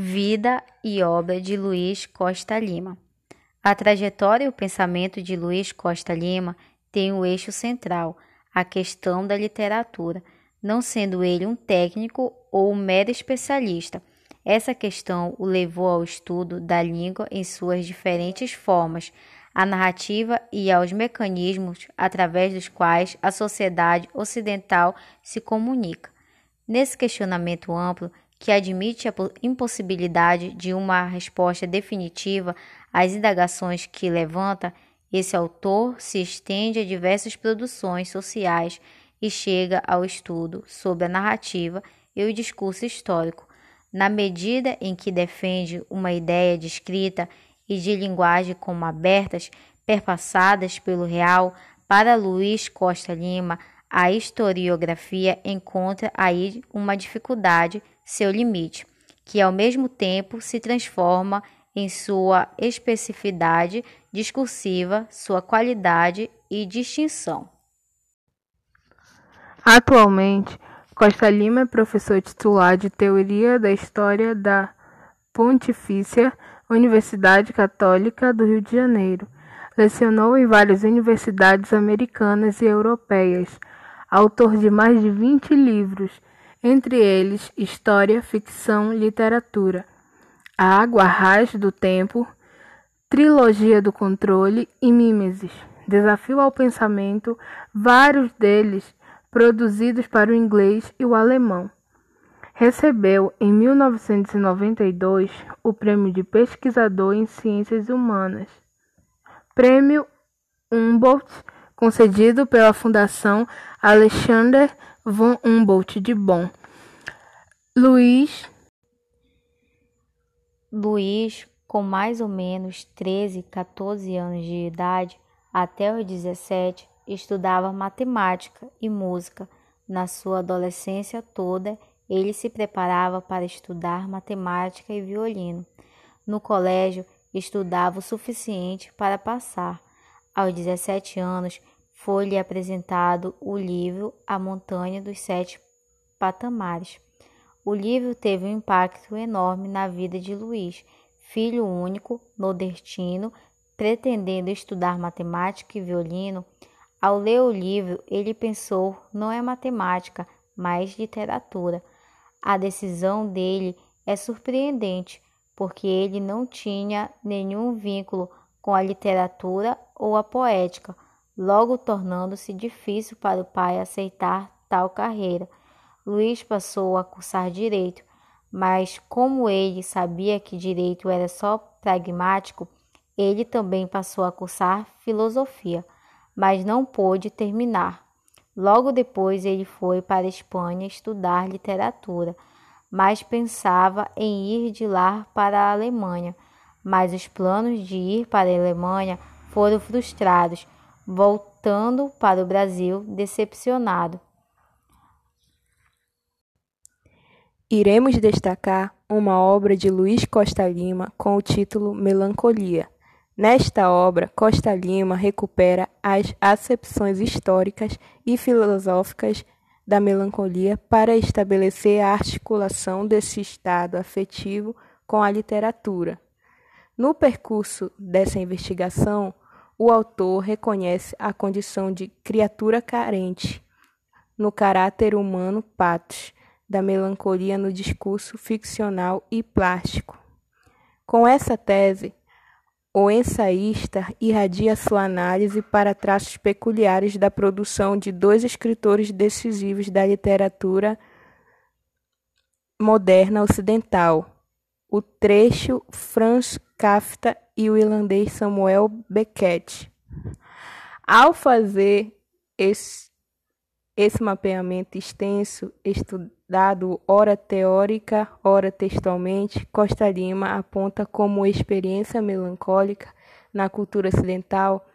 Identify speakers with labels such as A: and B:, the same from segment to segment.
A: Vida e obra de Luiz Costa Lima. A trajetória e o pensamento de Luiz Costa Lima têm o eixo central, a questão da literatura, não sendo ele um técnico ou um mero especialista. Essa questão o levou ao estudo da língua em suas diferentes formas, à narrativa e aos mecanismos através dos quais a sociedade ocidental se comunica. Nesse questionamento amplo, que admite a impossibilidade de uma resposta definitiva às indagações que levanta, esse autor se estende a diversas produções sociais e chega ao estudo sobre a narrativa e o discurso histórico, na medida em que defende uma ideia de escrita e de linguagem como abertas, perpassadas pelo real, para Luiz Costa Lima, a historiografia encontra aí uma dificuldade seu limite, que ao mesmo tempo se transforma em sua especificidade discursiva, sua qualidade e distinção.
B: Atualmente, Costa Lima é professor titular de Teoria da História da Pontifícia Universidade Católica do Rio de Janeiro. Lecionou em várias universidades americanas e europeias. Autor de mais de 20 livros entre eles História, Ficção, Literatura, A Água Rás do Tempo, Trilogia do Controle e Mimesis, Desafio ao Pensamento, vários deles produzidos para o inglês e o alemão. Recebeu em 1992 o Prêmio de Pesquisador em Ciências Humanas. Prêmio Humboldt, concedido pela Fundação Alexander von Humboldt de Bonn. Luiz
A: Luiz, com mais ou menos 13, 14 anos de idade, até os 17, estudava matemática e música. Na sua adolescência toda, ele se preparava para estudar matemática e violino. No colégio, estudava o suficiente para passar. Aos 17 anos, foi-lhe apresentado o livro A Montanha dos Sete Patamares. O livro teve um impacto enorme na vida de Luiz, filho único, nordestino, pretendendo estudar matemática e violino. Ao ler o livro, ele pensou: não é matemática, mas literatura. A decisão dele é surpreendente, porque ele não tinha nenhum vínculo com a literatura ou a poética logo tornando-se difícil para o pai aceitar tal carreira. Luiz passou a cursar direito, mas como ele sabia que direito era só pragmático, ele também passou a cursar filosofia, mas não pôde terminar. Logo depois ele foi para a Espanha estudar literatura, mas pensava em ir de lá para a Alemanha. Mas os planos de ir para a Alemanha foram frustrados voltando para o Brasil decepcionado.
B: Iremos destacar uma obra de Luiz Costa Lima com o título Melancolia. Nesta obra, Costa Lima recupera as acepções históricas e filosóficas da melancolia para estabelecer a articulação desse estado afetivo com a literatura. No percurso dessa investigação, o autor reconhece a condição de criatura carente no caráter humano patos da melancolia no discurso ficcional e plástico. Com essa tese, o ensaísta irradia sua análise para traços peculiares da produção de dois escritores decisivos da literatura moderna ocidental, o trecho Franz Kafka e o irlandês Samuel Beckett. Ao fazer esse, esse mapeamento extenso, estudado ora teórica, ora textualmente, Costa Lima aponta como experiência melancólica na cultura ocidental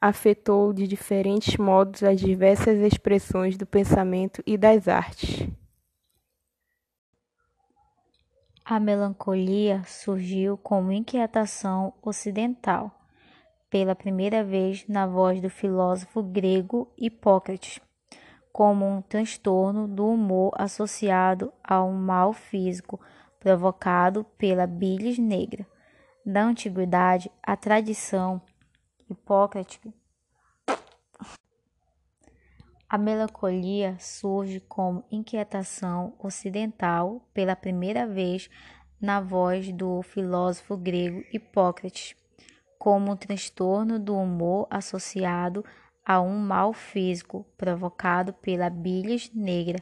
B: afetou de diferentes modos as diversas expressões do pensamento e das artes.
A: A melancolia surgiu como inquietação ocidental, pela primeira vez na voz do filósofo grego Hipócrates, como um transtorno do humor associado a um mal físico, provocado pela bilis negra. Da antiguidade, a tradição hipócrata a melancolia surge como inquietação ocidental pela primeira vez na voz do filósofo grego Hipócrates, como um transtorno do humor associado a um mal físico provocado pela bilis negra.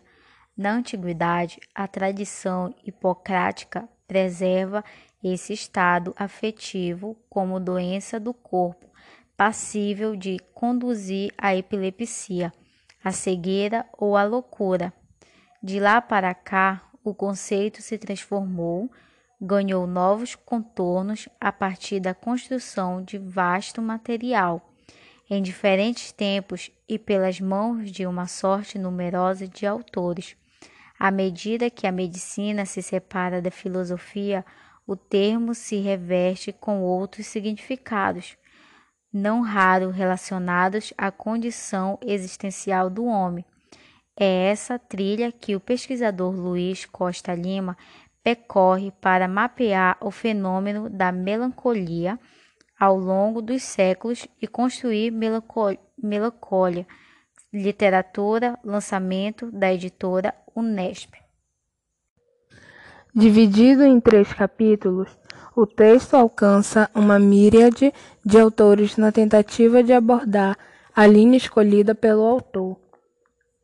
A: Na antiguidade, a tradição hipocrática preserva esse estado afetivo como doença do corpo, passível de conduzir à epilepsia a cegueira ou a loucura. De lá para cá, o conceito se transformou, ganhou novos contornos a partir da construção de vasto material, em diferentes tempos e pelas mãos de uma sorte numerosa de autores. À medida que a medicina se separa da filosofia, o termo se reveste com outros significados não raro relacionados à condição existencial do homem. É essa trilha que o pesquisador Luiz Costa Lima percorre para mapear o fenômeno da melancolia ao longo dos séculos e construir Melancólia, literatura, lançamento da editora Unesp.
B: Dividido em três capítulos, o texto alcança uma míriade de autores na tentativa de abordar a linha escolhida pelo autor,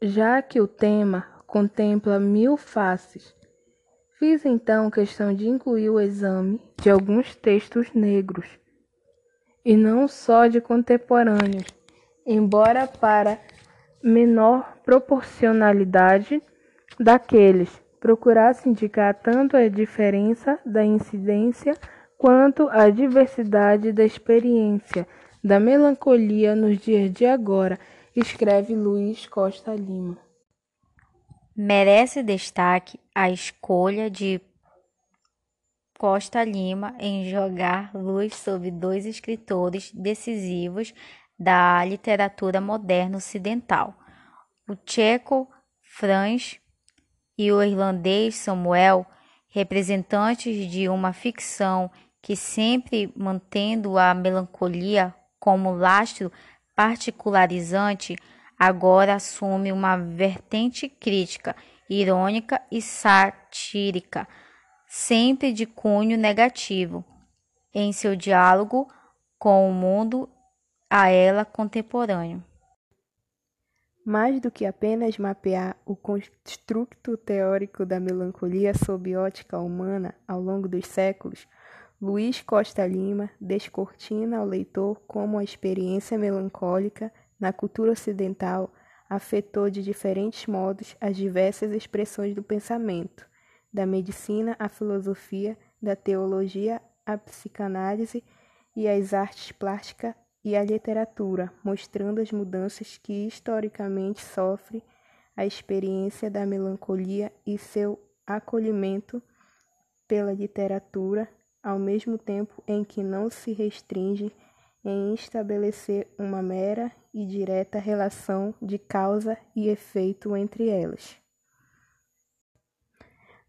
B: já que o tema contempla mil faces. Fiz então questão de incluir o exame de alguns textos negros, e não só de contemporâneos, embora para menor proporcionalidade daqueles procurasse indicar tanto a diferença da incidência quanto a diversidade da experiência da melancolia nos dias de agora, escreve Luiz Costa Lima.
A: Merece destaque a escolha de Costa Lima em jogar luz sobre dois escritores decisivos da literatura moderna ocidental, o tcheco Franz e o irlandês Samuel, representantes de uma ficção que sempre mantendo a melancolia como lastro particularizante, agora assume uma vertente crítica, irônica e satírica, sempre de cunho negativo, em seu diálogo com o mundo a ela contemporâneo.
B: Mais do que apenas mapear o construto teórico da melancolia sob ótica humana ao longo dos séculos, Luiz Costa Lima descortina ao leitor como a experiência melancólica na cultura ocidental afetou de diferentes modos as diversas expressões do pensamento, da medicina à filosofia, da teologia à psicanálise e às artes plásticas e a literatura, mostrando as mudanças que historicamente sofre a experiência da melancolia e seu acolhimento pela literatura, ao mesmo tempo em que não se restringe em estabelecer uma mera e direta relação de causa e efeito entre elas.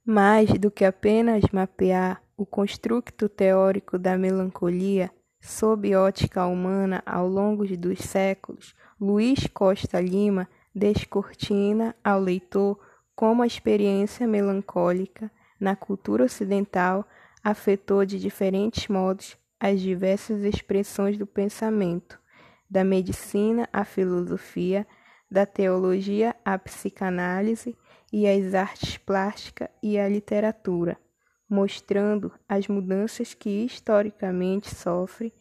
B: Mais do que apenas mapear o construto teórico da melancolia, Sob ótica humana ao longo dos séculos, Luiz Costa Lima descortina ao leitor como a experiência melancólica na cultura ocidental afetou de diferentes modos as diversas expressões do pensamento, da medicina à filosofia, da teologia à psicanálise e às artes plásticas e à literatura mostrando as mudanças que historicamente sofre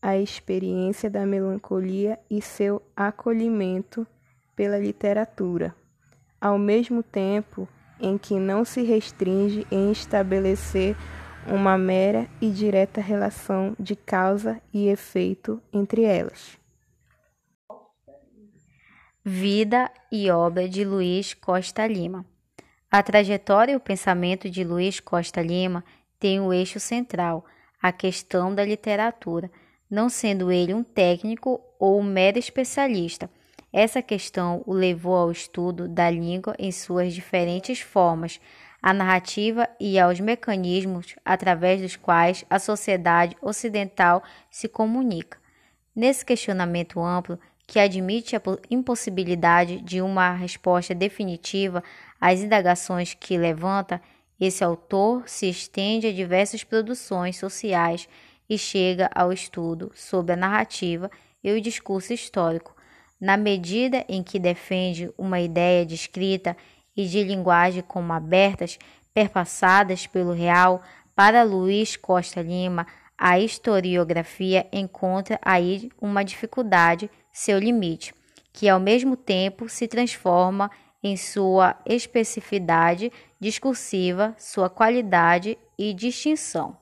B: a experiência da melancolia e seu acolhimento pela literatura, ao mesmo tempo em que não se restringe em estabelecer uma mera e direta relação de causa e efeito entre elas.
A: Vida e obra de Luiz Costa Lima a trajetória e o pensamento de Luiz Costa Lima têm o eixo central, a questão da literatura, não sendo ele um técnico ou um mero especialista. Essa questão o levou ao estudo da língua em suas diferentes formas, à narrativa e aos mecanismos através dos quais a sociedade ocidental se comunica. Nesse questionamento amplo, que admite a impossibilidade de uma resposta definitiva às indagações que levanta, esse autor se estende a diversas produções sociais e chega ao estudo sobre a narrativa e o discurso histórico, na medida em que defende uma ideia de escrita e de linguagem como abertas, perpassadas pelo real, para Luiz Costa Lima, a historiografia encontra aí uma dificuldade, seu limite, que ao mesmo tempo se transforma em sua especificidade discursiva, sua qualidade e distinção.